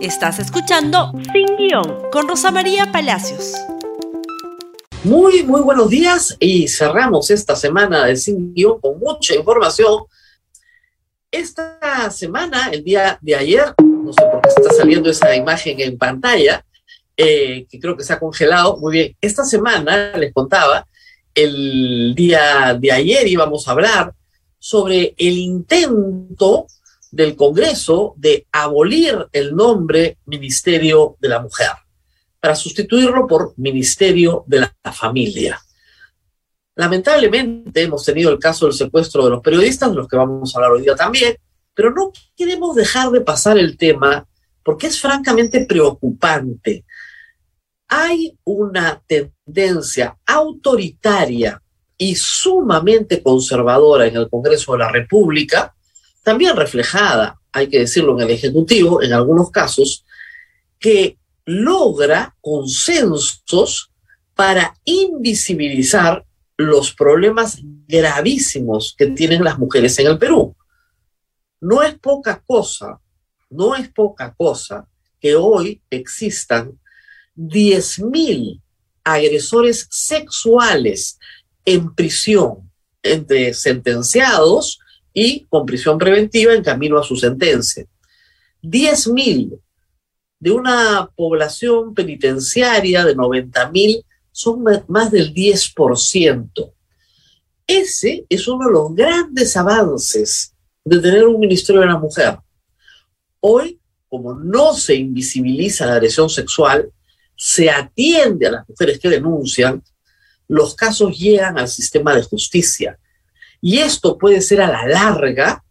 Estás escuchando Sin Guión con Rosa María Palacios. Muy, muy buenos días y cerramos esta semana de Sin Guión con mucha información. Esta semana, el día de ayer, no sé por qué está saliendo esa imagen en pantalla, eh, que creo que se ha congelado. Muy bien, esta semana les contaba, el día de ayer íbamos a hablar sobre el intento del Congreso de abolir el nombre Ministerio de la Mujer para sustituirlo por Ministerio de la Familia. Lamentablemente hemos tenido el caso del secuestro de los periodistas, de los que vamos a hablar hoy día también, pero no queremos dejar de pasar el tema porque es francamente preocupante. Hay una tendencia autoritaria y sumamente conservadora en el Congreso de la República también reflejada, hay que decirlo, en el Ejecutivo, en algunos casos, que logra consensos para invisibilizar los problemas gravísimos que tienen las mujeres en el Perú. No es poca cosa, no es poca cosa que hoy existan 10.000 agresores sexuales en prisión entre sentenciados y con prisión preventiva en camino a su sentencia. 10.000 de una población penitenciaria de 90.000 son más del 10%. Ese es uno de los grandes avances de tener un Ministerio de la Mujer. Hoy, como no se invisibiliza la agresión sexual, se atiende a las mujeres que denuncian, los casos llegan al sistema de justicia y esto puede ser a la larga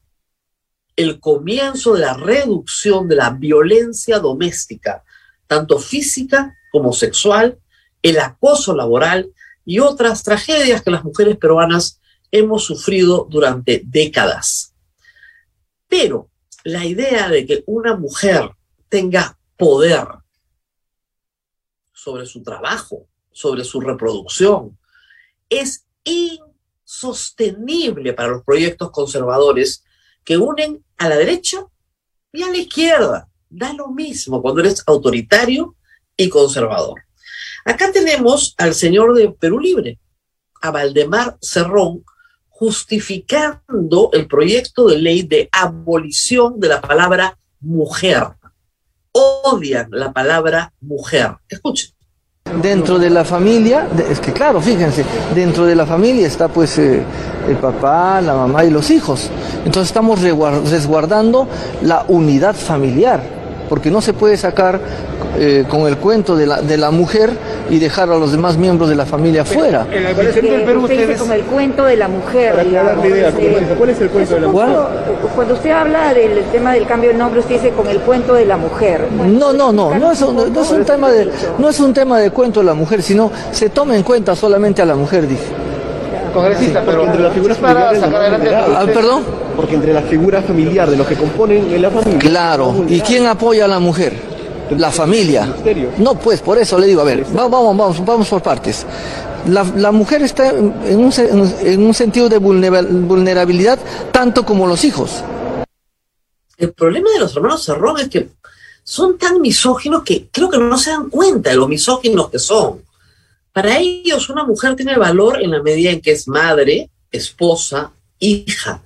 el comienzo de la reducción de la violencia doméstica, tanto física como sexual, el acoso laboral y otras tragedias que las mujeres peruanas hemos sufrido durante décadas. Pero la idea de que una mujer tenga poder sobre su trabajo, sobre su reproducción, es sostenible para los proyectos conservadores que unen a la derecha y a la izquierda. Da lo mismo cuando eres autoritario y conservador. Acá tenemos al señor de Perú Libre, a Valdemar Cerrón, justificando el proyecto de ley de abolición de la palabra mujer. Odian la palabra mujer. Escuchen. Dentro de la familia, es que claro, fíjense, dentro de la familia está pues eh, el papá, la mamá y los hijos. Entonces estamos resguardando la unidad familiar, porque no se puede sacar eh, con el cuento de la, de la mujer y dejar a los demás miembros de la familia fuera. En la del Perú usted dice con el cuento de la mujer. ¿cuál es el cuento de la mujer? Cuando usted habla del tema del cambio de nombre, usted dice con el cuento de la mujer. No, no, no, no es, un, no es un tema de no es un tema de cuento de la mujer, sino se toma en cuenta solamente a la mujer, pero entre las figuras familiares ah, perdón. Porque entre la figura familiar de los que componen la familia. Claro. ¿Y quién apoya a la mujer? la familia. No, pues por eso le digo, a ver, vamos, vamos, vamos por partes. La, mujer está en un, en un sentido de vulnerabilidad tanto como los hijos. El problema de los hermanos Cerrón es que son tan misóginos que creo que no se dan cuenta de lo misóginos que son. Para ellos una mujer tiene valor en la medida en que es madre, esposa, hija,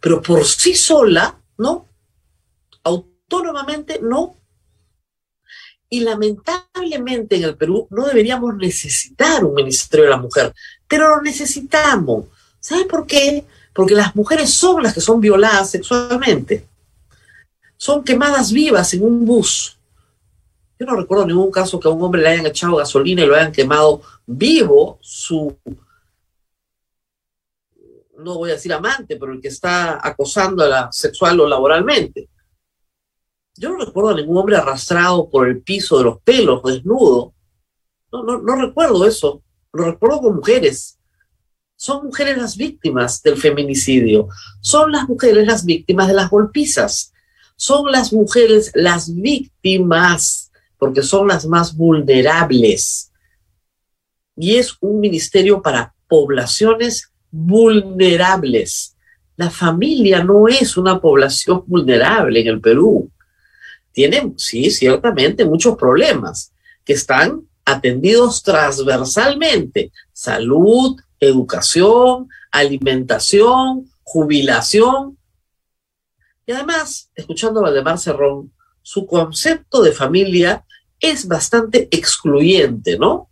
pero por sí sola, ¿no? Autónomamente, no. Y lamentablemente en el Perú no deberíamos necesitar un Ministerio de la Mujer, pero lo necesitamos. ¿Sabe por qué? Porque las mujeres son las que son violadas sexualmente. Son quemadas vivas en un bus. Yo no recuerdo ningún caso que a un hombre le hayan echado gasolina y lo hayan quemado vivo su, no voy a decir amante, pero el que está acosando a la sexual o laboralmente. Yo no recuerdo a ningún hombre arrastrado por el piso de los pelos, desnudo. No, no, no recuerdo eso. Lo recuerdo con mujeres. Son mujeres las víctimas del feminicidio. Son las mujeres las víctimas de las golpizas. Son las mujeres las víctimas porque son las más vulnerables. Y es un ministerio para poblaciones vulnerables. La familia no es una población vulnerable en el Perú. tienen, sí, ciertamente, muchos problemas que están atendidos transversalmente. Salud, educación, alimentación, jubilación. Y además, escuchando a Valdemar Cerrón, su concepto de familia es bastante excluyente, ¿no?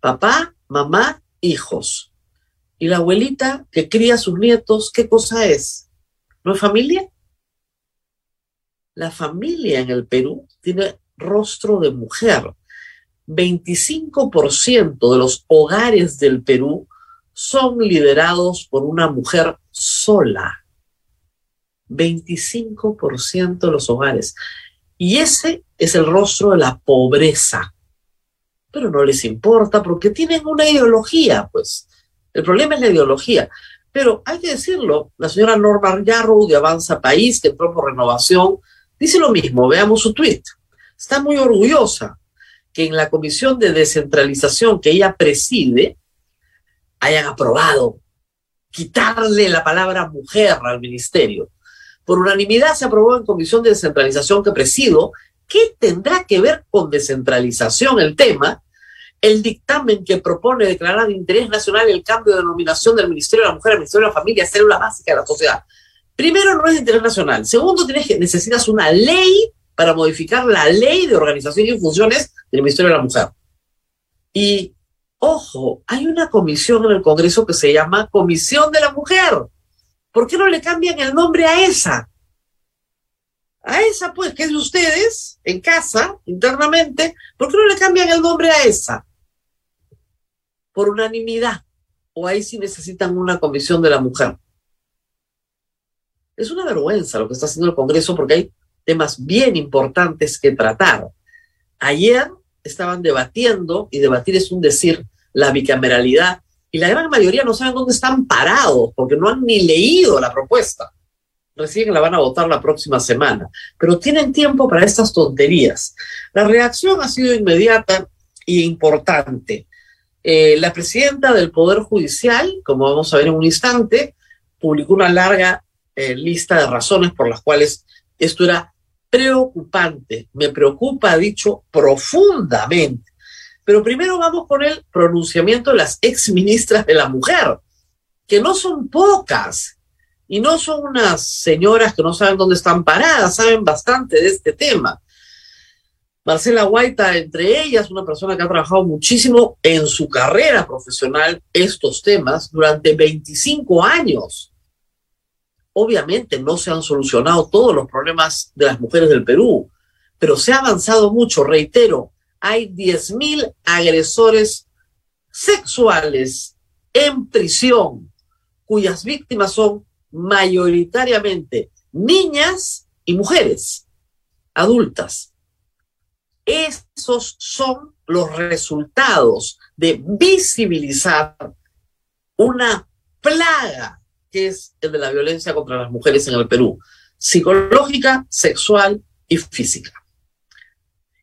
Papá, mamá, hijos. Y la abuelita que cría a sus nietos, ¿qué cosa es? ¿No es familia? La familia en el Perú tiene rostro de mujer. 25% de los hogares del Perú son liderados por una mujer sola. 25% de los hogares. Y ese es el rostro de la pobreza. Pero no les importa porque tienen una ideología, pues. El problema es la ideología. Pero hay que decirlo, la señora Norma Yarrow de Avanza País, que entró por renovación, dice lo mismo. Veamos su tweet. Está muy orgullosa que en la comisión de descentralización que ella preside hayan aprobado quitarle la palabra mujer al ministerio. Por unanimidad se aprobó en comisión de descentralización que presido. ¿Qué tendrá que ver con descentralización el tema? El dictamen que propone declarar de interés nacional el cambio de denominación del Ministerio de la Mujer al Ministerio de la Familia, célula básica de la sociedad. Primero, no es de interés nacional. Segundo, tienes que, necesitas una ley para modificar la ley de organización y funciones del Ministerio de la Mujer. Y, ojo, hay una comisión en el Congreso que se llama Comisión de la Mujer. ¿Por qué no le cambian el nombre a esa? A esa, pues, que es de ustedes, en casa, internamente, ¿por qué no le cambian el nombre a esa? Por unanimidad. O ahí sí necesitan una comisión de la mujer. Es una vergüenza lo que está haciendo el Congreso porque hay temas bien importantes que tratar. Ayer estaban debatiendo, y debatir es un decir, la bicameralidad y la gran mayoría no saben dónde están parados porque no han ni leído la propuesta. Recién la van a votar la próxima semana, pero tienen tiempo para estas tonterías. La reacción ha sido inmediata e importante. Eh, la presidenta del Poder Judicial, como vamos a ver en un instante, publicó una larga eh, lista de razones por las cuales esto era preocupante. Me preocupa, ha dicho, profundamente. Pero primero vamos con el pronunciamiento de las ex ministras de la mujer, que no son pocas y no son unas señoras que no saben dónde están paradas, saben bastante de este tema. Marcela Guaita, entre ellas, una persona que ha trabajado muchísimo en su carrera profesional estos temas durante 25 años. Obviamente no se han solucionado todos los problemas de las mujeres del Perú, pero se ha avanzado mucho, reitero, hay 10.000 agresores sexuales en prisión, cuyas víctimas son mayoritariamente niñas y mujeres adultas. Esos son los resultados de visibilizar una plaga que es el de la violencia contra las mujeres en el Perú, psicológica, sexual y física.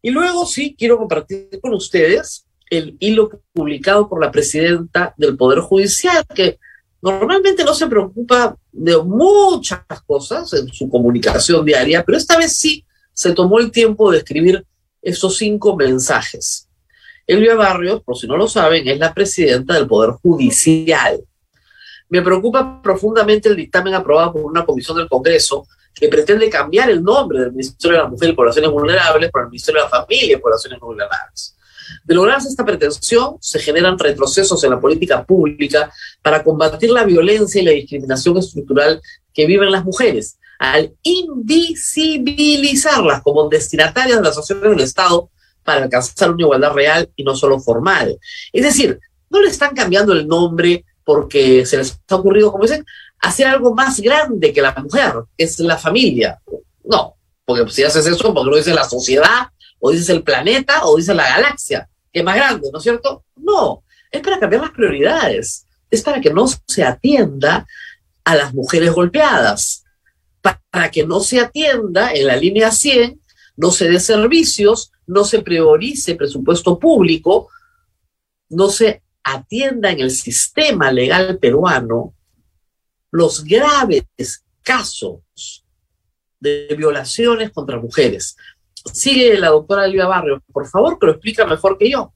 Y luego sí quiero compartir con ustedes el hilo publicado por la presidenta del Poder Judicial, que normalmente no se preocupa de muchas cosas en su comunicación diaria, pero esta vez sí se tomó el tiempo de escribir esos cinco mensajes. Elvia Barrios, por si no lo saben, es la presidenta del Poder Judicial. Me preocupa profundamente el dictamen aprobado por una comisión del Congreso que pretende cambiar el nombre del Ministerio de la Mujer y Poblaciones Vulnerables por el Ministerio de la Familia y Poblaciones Vulnerables. De lograrse esta pretensión, se generan retrocesos en la política pública para combatir la violencia y la discriminación estructural que viven las mujeres, al invisibilizarlas como destinatarias de las acciones del Estado para alcanzar una igualdad real y no solo formal. Es decir, no le están cambiando el nombre porque se les ha ocurrido, como dicen, hacer algo más grande que la mujer, es la familia. No, porque si haces eso, porque lo dice la sociedad, o dices el planeta, o dice la galaxia, que es más grande, ¿no es cierto? No, es para cambiar las prioridades, es para que no se atienda a las mujeres golpeadas, para que no se atienda en la línea 100, no se dé servicios, no se priorice presupuesto público, no se atienda en el sistema legal peruano los graves casos de violaciones contra mujeres. sigue la doctora Elvia Barrios, por favor, que lo explica mejor que yo.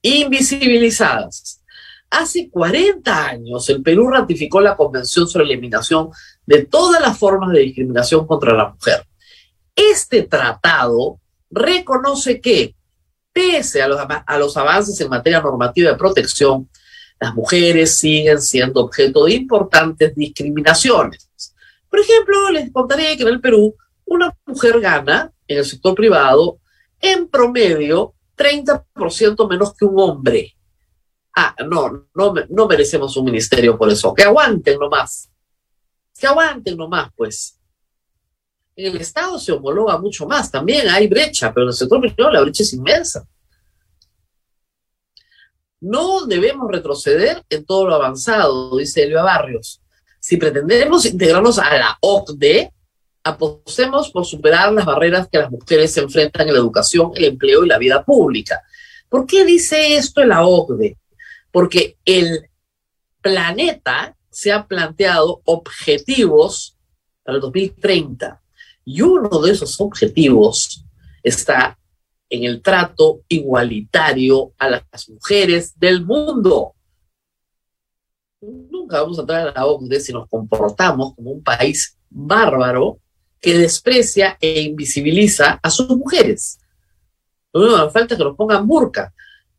Invisibilizadas. Hace 40 años el Perú ratificó la Convención sobre Eliminación de todas las formas de discriminación contra la mujer. Este tratado reconoce que, pese a los, a los avances en materia normativa de protección, las mujeres siguen siendo objeto de importantes discriminaciones. Por ejemplo, les contaré que en el Perú una mujer gana en el sector privado en promedio 30% menos que un hombre. Ah, no, no, merecemos un ministerio por eso. Que aguanten nomás. Que aguanten nomás, pues. En el Estado se homologa mucho más, también hay brecha, pero en el sector privado la brecha es inmensa. No debemos retroceder en todo lo avanzado, dice Elvia Barrios. Si pretendemos integrarnos a la OCDE, apostemos por superar las barreras que las mujeres enfrentan en la educación, el empleo y la vida pública. ¿Por qué dice esto la OCDE? Porque el planeta se ha planteado objetivos para el 2030 y uno de esos objetivos está en el trato igualitario a las mujeres del mundo. Nunca vamos a entrar a la OCDE si nos comportamos como un país bárbaro que desprecia e invisibiliza a sus mujeres. Lo único que nos falta es que nos pongan burka.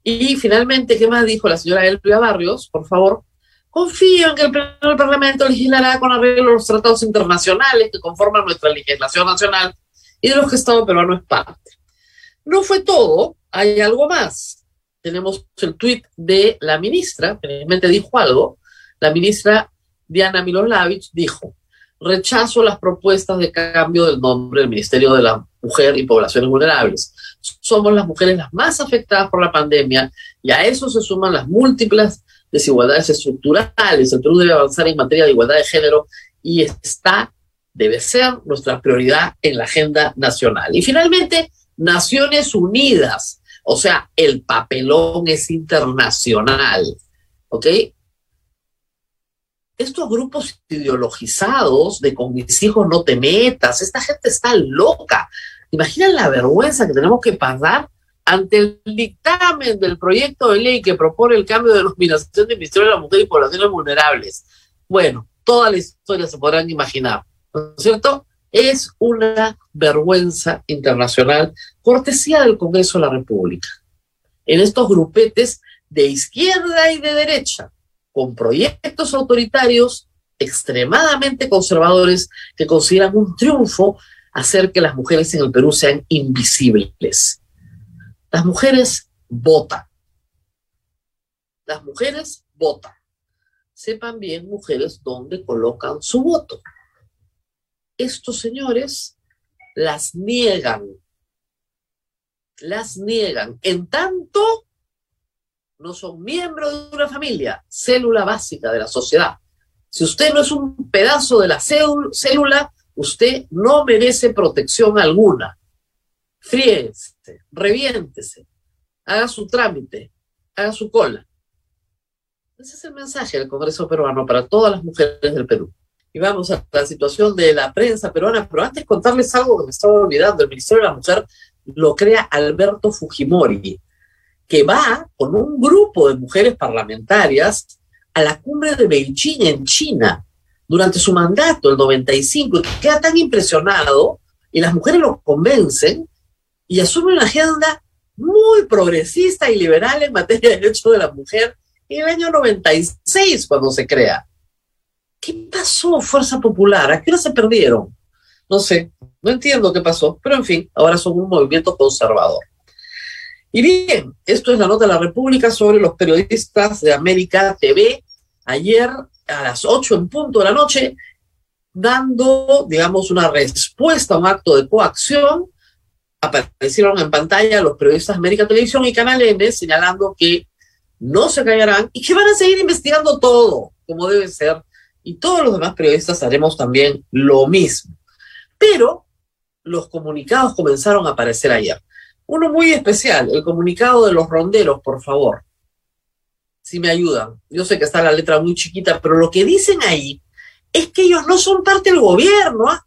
Y finalmente, ¿qué más dijo la señora Elvia Barrios? Por favor, confío en que el Pleno Parlamento legislará con arreglo a los tratados internacionales que conforman nuestra legislación nacional y de los que el Estado peruano es parte. No fue todo, hay algo más. Tenemos el tuit de la ministra, finalmente dijo algo. La ministra Diana Miloslavich dijo, rechazo las propuestas de cambio del nombre del Ministerio de la Mujer y Poblaciones Vulnerables. Somos las mujeres las más afectadas por la pandemia y a eso se suman las múltiples desigualdades estructurales. El Perú debe avanzar en materia de igualdad de género y está, debe ser nuestra prioridad en la agenda nacional. Y finalmente, Naciones Unidas, o sea, el papelón es internacional, ¿ok? estos grupos ideologizados de con mis hijos no te metas, esta gente está loca. Imaginan la vergüenza que tenemos que pasar ante el dictamen del proyecto de ley que propone el cambio de denominación del Ministerio de la Mujer y Poblaciones Vulnerables. Bueno, toda la historia se podrán imaginar, ¿no es cierto? Es una vergüenza internacional, cortesía del Congreso de la República. En estos grupetes de izquierda y de derecha, con proyectos autoritarios extremadamente conservadores que consideran un triunfo hacer que las mujeres en el Perú sean invisibles. Las mujeres votan. Las mujeres votan. Sepan bien, mujeres, dónde colocan su voto. Estos señores las niegan. Las niegan. En tanto no son miembros de una familia, célula básica de la sociedad. Si usted no es un pedazo de la célula, usted no merece protección alguna. Fríese, reviéntese, haga su trámite, haga su cola. Ese es el mensaje del Congreso peruano para todas las mujeres del Perú. Y vamos a la situación de la prensa peruana, pero antes contarles algo que me estaba olvidando. El Ministerio de la Mujer lo crea Alberto Fujimori, que va con un grupo de mujeres parlamentarias a la cumbre de Beijing en China durante su mandato, el 95, y queda tan impresionado y las mujeres lo convencen y asume una agenda muy progresista y liberal en materia de derechos de la mujer en el año 96 cuando se crea. ¿Qué pasó, Fuerza Popular? ¿A qué hora se perdieron? No sé, no entiendo qué pasó, pero en fin, ahora son un movimiento conservador. Y bien, esto es la nota de la República sobre los periodistas de América TV. Ayer a las 8 en punto de la noche, dando, digamos, una respuesta a un acto de coacción, aparecieron en pantalla los periodistas de América Televisión y Canal N señalando que no se callarán y que van a seguir investigando todo como debe ser. Y todos los demás periodistas haremos también lo mismo. Pero los comunicados comenzaron a aparecer ayer. Uno muy especial, el comunicado de los ronderos, por favor. Si me ayudan. Yo sé que está la letra muy chiquita, pero lo que dicen ahí es que ellos no son parte del gobierno, ¿ah?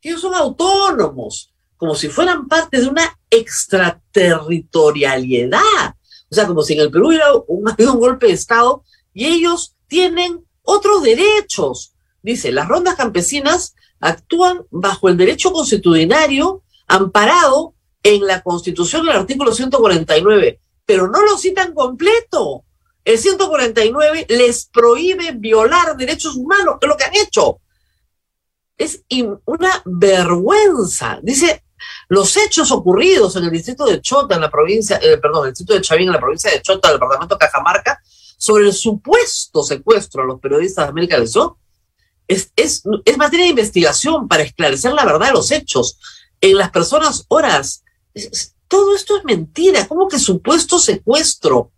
ellos son autónomos, como si fueran parte de una extraterritorialidad. O sea, como si en el Perú hubiera un, un golpe de Estado y ellos tienen otros derechos. Dice, las rondas campesinas actúan bajo el derecho constitucionario amparado en la Constitución del artículo 149, pero no lo citan completo. El 149 les prohíbe violar derechos humanos, que es lo que han hecho. Es una vergüenza. Dice, los hechos ocurridos en el distrito de Chota, en la provincia, eh, perdón, el distrito de Chavín, en la provincia de Chota, del departamento de Cajamarca, sobre el supuesto secuestro a los periodistas de América del Sur, es, es, es materia de investigación para esclarecer la verdad de los hechos. En las personas horas, todo esto es mentira. ¿Cómo que supuesto secuestro?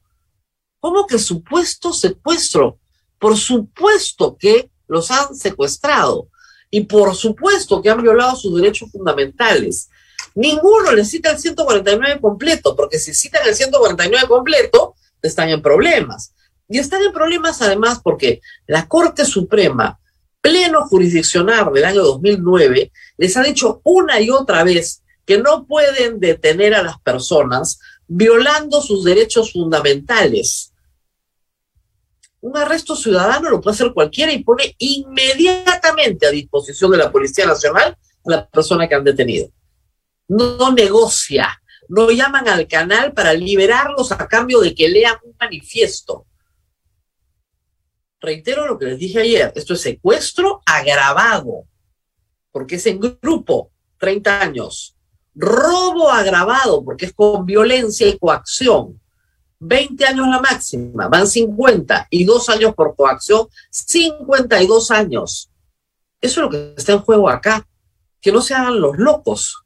¿Cómo que supuesto secuestro? Por supuesto que los han secuestrado y por supuesto que han violado sus derechos fundamentales. Ninguno le cita el 149 completo, porque si citan el 149 completo, están en problemas. Y están en problemas además porque la Corte Suprema, pleno jurisdiccional del año 2009, les ha dicho una y otra vez que no pueden detener a las personas violando sus derechos fundamentales. Un arresto ciudadano lo puede hacer cualquiera y pone inmediatamente a disposición de la Policía Nacional a la persona que han detenido. No negocia, no llaman al canal para liberarlos a cambio de que lean un manifiesto. Reitero lo que les dije ayer, esto es secuestro agravado, porque es en grupo, 30 años robo agravado, porque es con violencia y coacción. 20 años la máxima, van 50 y dos años por coacción, 52 años. Eso es lo que está en juego acá. Que no se hagan los locos.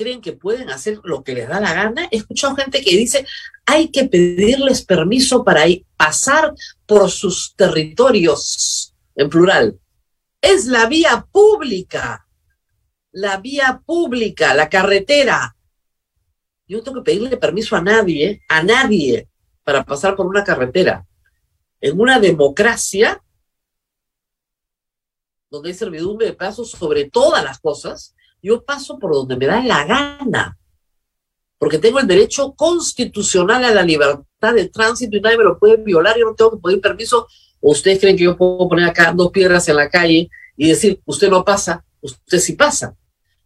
Creen que pueden hacer lo que les da la gana. He escuchado gente que dice, hay que pedirles permiso para pasar por sus territorios, en plural. Es la vía pública la vía pública, la carretera. Yo no tengo que pedirle permiso a nadie, a nadie, para pasar por una carretera. En una democracia donde hay servidumbre de paso sobre todas las cosas, yo paso por donde me da la gana, porque tengo el derecho constitucional a la libertad de tránsito y nadie me lo puede violar, yo no tengo que pedir permiso, ustedes creen que yo puedo poner acá dos piedras en la calle y decir, usted no pasa, usted sí pasa.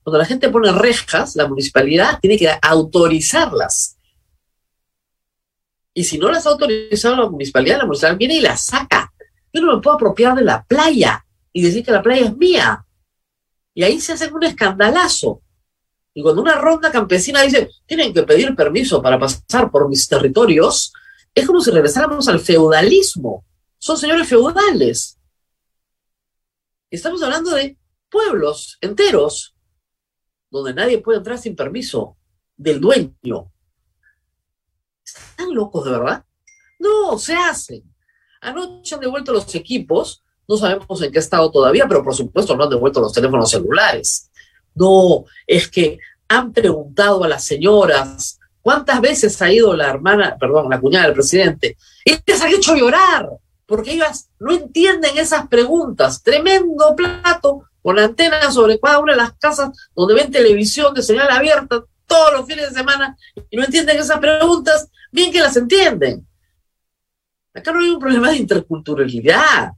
Cuando la gente pone rejas, la municipalidad tiene que autorizarlas. Y si no las ha autorizado la municipalidad, la municipalidad viene y las saca. Yo no me puedo apropiar de la playa y decir que la playa es mía. Y ahí se hace un escandalazo. Y cuando una ronda campesina dice, tienen que pedir permiso para pasar por mis territorios, es como si regresáramos al feudalismo. Son señores feudales. Estamos hablando de pueblos enteros donde nadie puede entrar sin permiso del dueño. ¿Están locos de verdad? No, se hacen. Anoche han devuelto los equipos, no sabemos en qué estado todavía, pero por supuesto no han devuelto los teléfonos celulares. No, es que han preguntado a las señoras cuántas veces ha ido la hermana, perdón, la cuñada del presidente, y les ha hecho llorar, porque ellas no entienden esas preguntas. Tremendo plato con la antena sobre cada una de las casas donde ven televisión de señal abierta todos los fines de semana y no entienden esas preguntas, bien que las entienden. Acá no hay un problema de interculturalidad.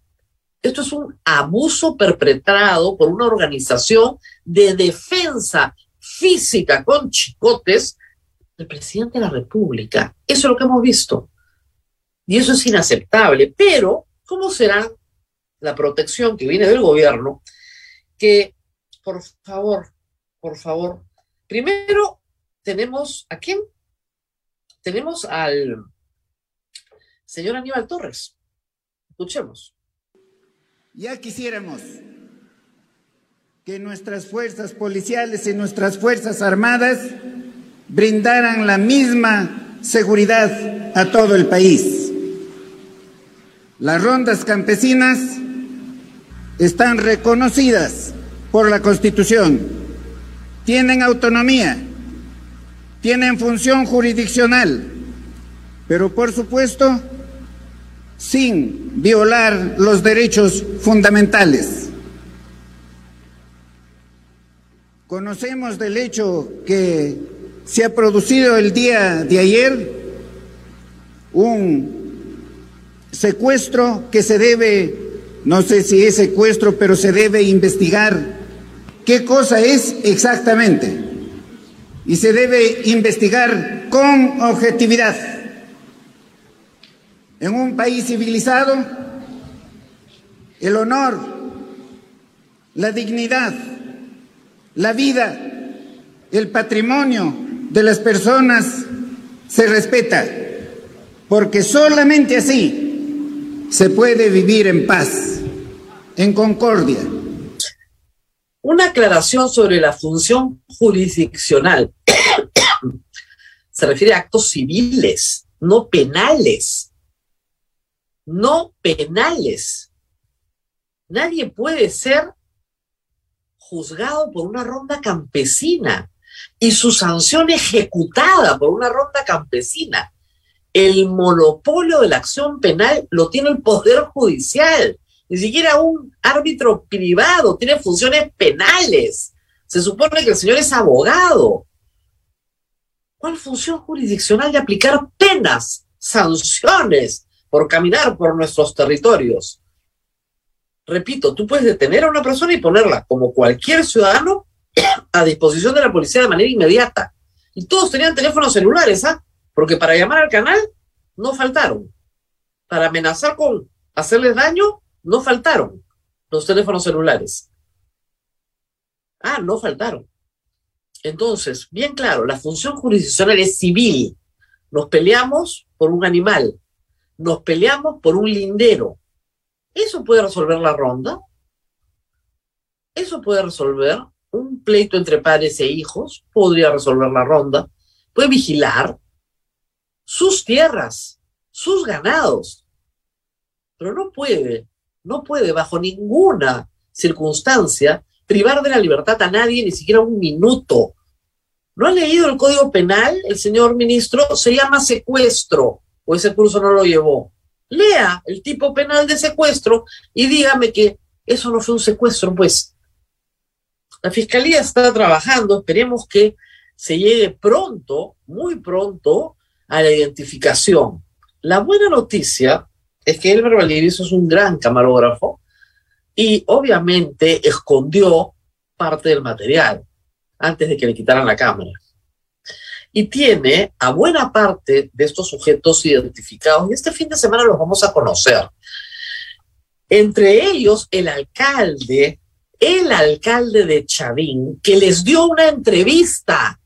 Esto es un abuso perpetrado por una organización de defensa física con chicotes del presidente de la República. Eso es lo que hemos visto. Y eso es inaceptable. Pero, ¿cómo será la protección que viene del gobierno que, por favor, por favor, primero tenemos a quién? Tenemos al señor Aníbal Torres. Escuchemos. Ya quisiéramos que nuestras fuerzas policiales y nuestras fuerzas armadas brindaran la misma seguridad a todo el país. Las rondas campesinas están reconocidas por la Constitución, tienen autonomía, tienen función jurisdiccional, pero por supuesto sin violar los derechos fundamentales. Conocemos del hecho que se ha producido el día de ayer un secuestro que se debe, no sé si es secuestro, pero se debe investigar qué cosa es exactamente. Y se debe investigar con objetividad. En un país civilizado, el honor, la dignidad, la vida, el patrimonio de las personas se respeta, porque solamente así se puede vivir en paz, en concordia. Una aclaración sobre la función jurisdiccional. se refiere a actos civiles, no penales. No penales. Nadie puede ser juzgado por una ronda campesina y su sanción ejecutada por una ronda campesina. El monopolio de la acción penal lo tiene el Poder Judicial. Ni siquiera un árbitro privado tiene funciones penales. Se supone que el señor es abogado. ¿Cuál función jurisdiccional de aplicar penas, sanciones por caminar por nuestros territorios? repito, tú puedes detener a una persona y ponerla como cualquier ciudadano a disposición de la policía de manera inmediata. Y todos tenían teléfonos celulares, ¿ah? Porque para llamar al canal no faltaron. Para amenazar con hacerles daño, no faltaron los teléfonos celulares. Ah, no faltaron. Entonces, bien claro, la función jurisdiccional es civil. Nos peleamos por un animal, nos peleamos por un lindero, eso puede resolver la ronda. Eso puede resolver un pleito entre padres e hijos. Podría resolver la ronda. Puede vigilar sus tierras, sus ganados. Pero no puede, no puede bajo ninguna circunstancia privar de la libertad a nadie ni siquiera un minuto. ¿No ha leído el Código Penal, el señor ministro? Se llama secuestro, o ese curso no lo llevó lea el tipo penal de secuestro y dígame que eso no fue un secuestro, pues. La fiscalía está trabajando, esperemos que se llegue pronto, muy pronto, a la identificación. La buena noticia es que Elmer Valdivieso es un gran camarógrafo y obviamente escondió parte del material antes de que le quitaran la cámara y tiene a buena parte de estos sujetos identificados y este fin de semana los vamos a conocer. Entre ellos el alcalde, el alcalde de Chavín, que les dio una entrevista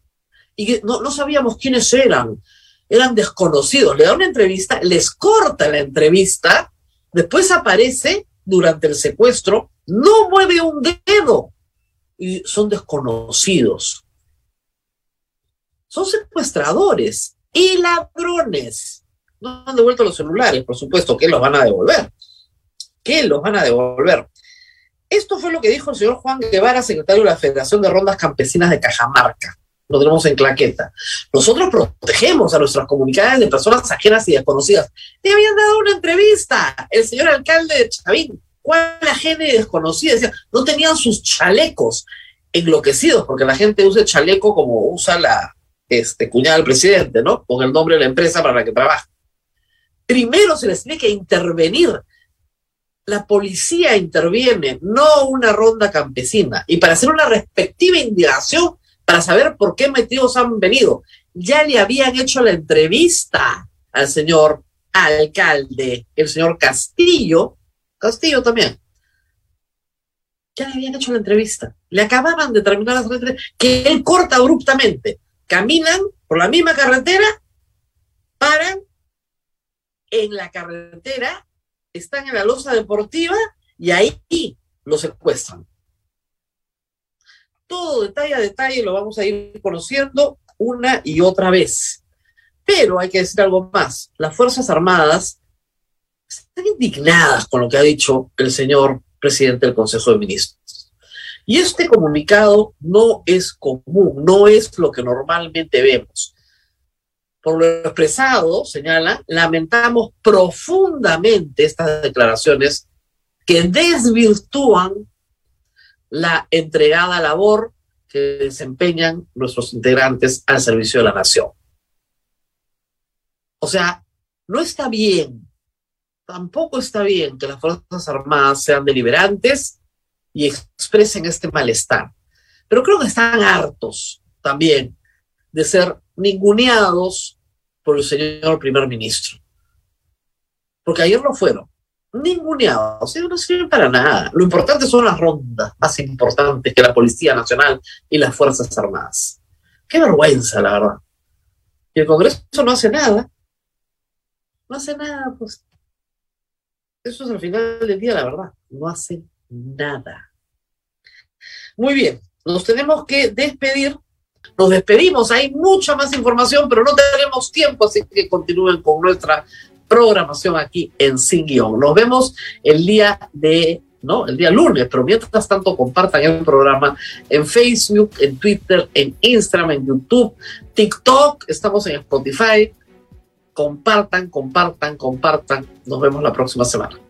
y no, no sabíamos quiénes eran, eran desconocidos, le da una entrevista, les corta la entrevista, después aparece durante el secuestro, no mueve un dedo y son desconocidos son secuestradores y ladrones. No han devuelto los celulares, por supuesto, que los van a devolver. ¿Qué los van a devolver? Esto fue lo que dijo el señor Juan Guevara, secretario de la Federación de Rondas Campesinas de Cajamarca. Lo tenemos en claqueta. Nosotros protegemos a nuestras comunidades de personas ajenas y desconocidas. Le habían dado una entrevista el señor alcalde de Chavín. ¿Cuál ajena y desconocida? Decía, no tenían sus chalecos enloquecidos, porque la gente usa el chaleco como usa la, este, cuñada del presidente, ¿no? Con el nombre de la empresa para la que trabaja. Primero se les tiene que intervenir. La policía interviene, no una ronda campesina. Y para hacer una respectiva indagación, para saber por qué metidos han venido, ya le habían hecho la entrevista al señor alcalde, el señor Castillo, Castillo también. Ya le habían hecho la entrevista. Le acababan de terminar la entrevista, que él corta abruptamente caminan por la misma carretera, paran en la carretera, están en la losa deportiva y ahí lo secuestran. Todo detalle a detalle lo vamos a ir conociendo una y otra vez. Pero hay que decir algo más. Las Fuerzas Armadas están indignadas con lo que ha dicho el señor presidente del Consejo de Ministros. Y este comunicado no es común, no es lo que normalmente vemos. Por lo expresado, señala, lamentamos profundamente estas declaraciones que desvirtúan la entregada labor que desempeñan nuestros integrantes al servicio de la nación. O sea, no está bien, tampoco está bien que las Fuerzas Armadas sean deliberantes y expresen este malestar. Pero creo que están hartos también de ser ninguneados por el señor primer ministro. Porque ayer no fueron ninguneados, no sirven para nada. Lo importante son las rondas más importantes que la Policía Nacional y las Fuerzas Armadas. Qué vergüenza, la verdad. Y el Congreso no hace nada. No hace nada, pues. Eso es al final del día, la verdad. No hace nada. Muy bien, nos tenemos que despedir. Nos despedimos, hay mucha más información, pero no tenemos tiempo, así que continúen con nuestra programación aquí en Sin Guión. Nos vemos el día de, ¿no? El día lunes, pero mientras tanto compartan el programa en Facebook, en Twitter, en Instagram, en YouTube, TikTok, estamos en Spotify. Compartan, compartan, compartan. Nos vemos la próxima semana.